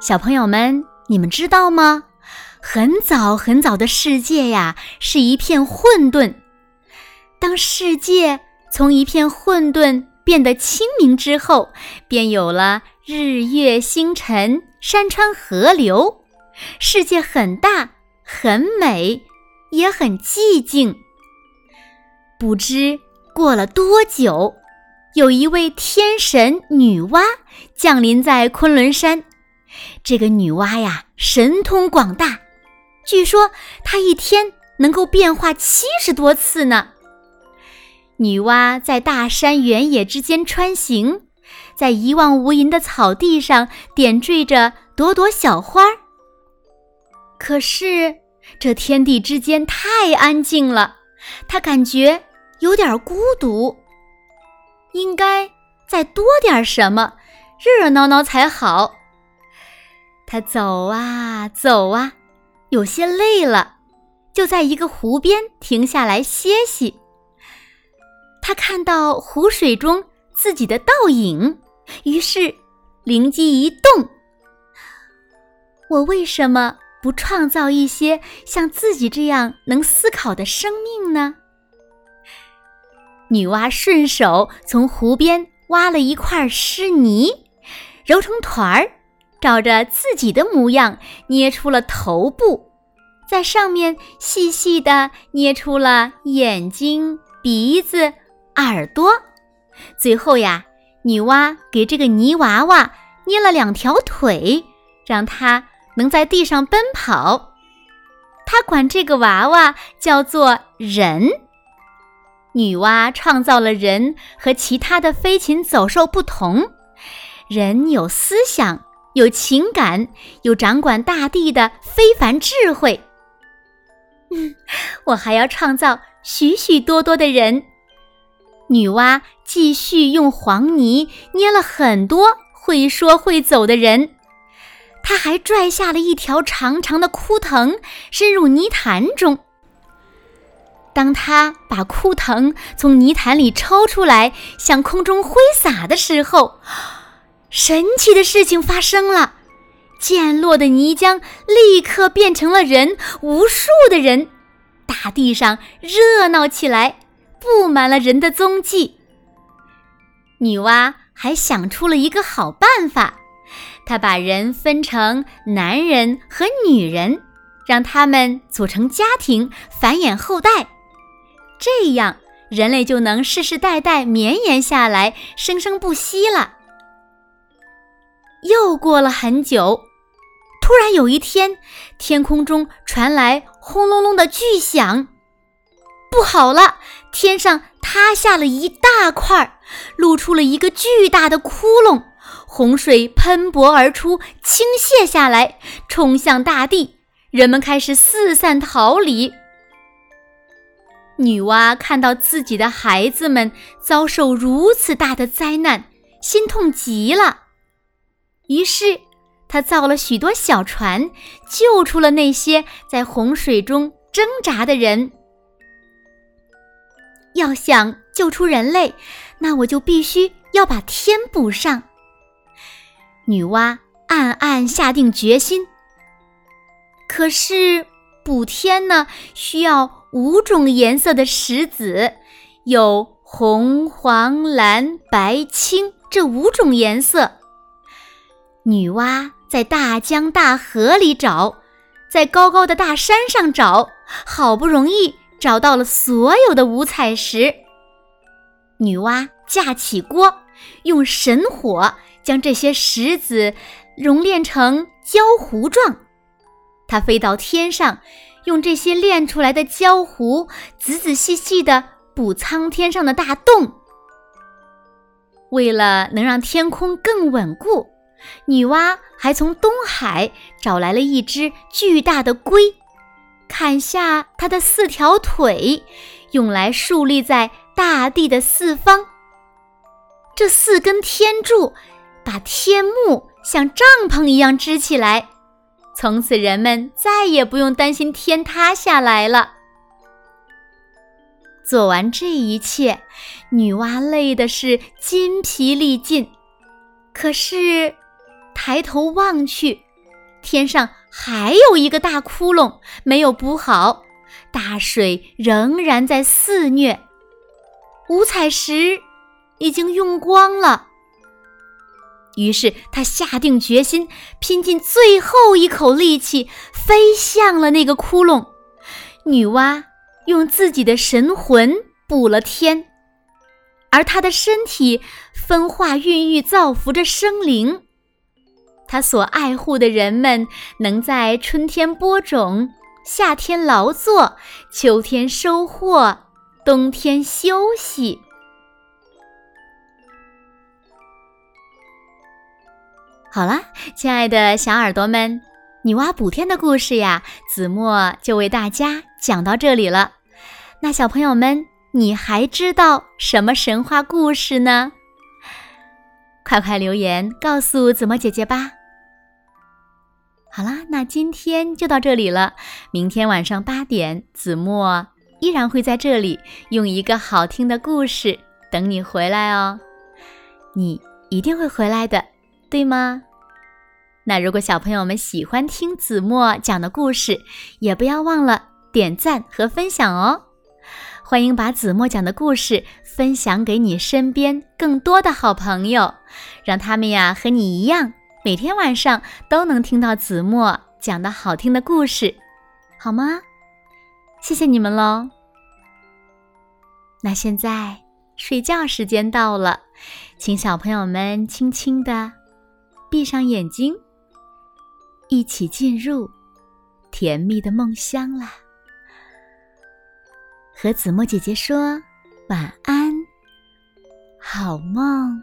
小朋友们，你们知道吗？很早很早的世界呀，是一片混沌。当世界从一片混沌变得清明之后，便有了日月星辰、山川河流。世界很大，很美，也很寂静。不知过了多久，有一位天神女娲降临在昆仑山。这个女娲呀，神通广大，据说她一天能够变化七十多次呢。女娲在大山原野之间穿行，在一望无垠的草地上点缀着朵朵小花儿。可是这天地之间太安静了，她感觉有点孤独，应该再多点什么，热热闹闹才好。他走啊走啊，有些累了，就在一个湖边停下来歇息。他看到湖水中自己的倒影，于是灵机一动：我为什么不创造一些像自己这样能思考的生命呢？女娲顺手从湖边挖了一块湿泥，揉成团儿。照着自己的模样捏出了头部，在上面细细的捏出了眼睛、鼻子、耳朵，最后呀，女娲给这个泥娃娃捏了两条腿，让它能在地上奔跑。她管这个娃娃叫做人。女娲创造了人和其他的飞禽走兽不同，人有思想。有情感，有掌管大地的非凡智慧。嗯，我还要创造许许多多的人。女娲继续用黄泥捏了很多会说会走的人，她还拽下了一条长长的枯藤，伸入泥潭中。当她把枯藤从泥潭里抽出来，向空中挥洒的时候，神奇的事情发生了，溅落的泥浆立刻变成了人，无数的人，大地上热闹起来，布满了人的踪迹。女娲还想出了一个好办法，她把人分成男人和女人，让他们组成家庭，繁衍后代，这样人类就能世世代代绵延下来，生生不息了。又过了很久，突然有一天，天空中传来轰隆隆的巨响。不好了，天上塌下了一大块，露出了一个巨大的窟窿，洪水喷薄而出，倾泻下来，冲向大地。人们开始四散逃离。女娲看到自己的孩子们遭受如此大的灾难，心痛极了。于是，他造了许多小船，救出了那些在洪水中挣扎的人。要想救出人类，那我就必须要把天补上。女娲暗暗下定决心。可是，补天呢，需要五种颜色的石子，有红、黄、蓝、白、青这五种颜色。女娲在大江大河里找，在高高的大山上找，好不容易找到了所有的五彩石。女娲架起锅，用神火将这些石子熔炼成焦糊状。她飞到天上，用这些炼出来的焦糊仔仔细细地补苍天上的大洞。为了能让天空更稳固。女娲还从东海找来了一只巨大的龟，砍下它的四条腿，用来竖立在大地的四方。这四根天柱把天幕像帐篷一样支起来，从此人们再也不用担心天塌下来了。做完这一切，女娲累的是筋疲力尽，可是。抬头望去，天上还有一个大窟窿没有补好，大水仍然在肆虐，五彩石已经用光了。于是他下定决心，拼尽最后一口力气，飞向了那个窟窿。女娲用自己的神魂补了天，而她的身体分化孕育造福着生灵。他所爱护的人们能在春天播种，夏天劳作，秋天收获，冬天休息。好了，亲爱的小耳朵们，女娲补天的故事呀，子墨就为大家讲到这里了。那小朋友们，你还知道什么神话故事呢？快快留言告诉子墨姐姐吧。好啦，那今天就到这里了。明天晚上八点，子墨依然会在这里用一个好听的故事等你回来哦。你一定会回来的，对吗？那如果小朋友们喜欢听子墨讲的故事，也不要忘了点赞和分享哦。欢迎把子墨讲的故事分享给你身边更多的好朋友，让他们呀和你一样。每天晚上都能听到子墨讲的好听的故事，好吗？谢谢你们喽。那现在睡觉时间到了，请小朋友们轻轻的闭上眼睛，一起进入甜蜜的梦乡啦。和子墨姐姐说晚安，好梦。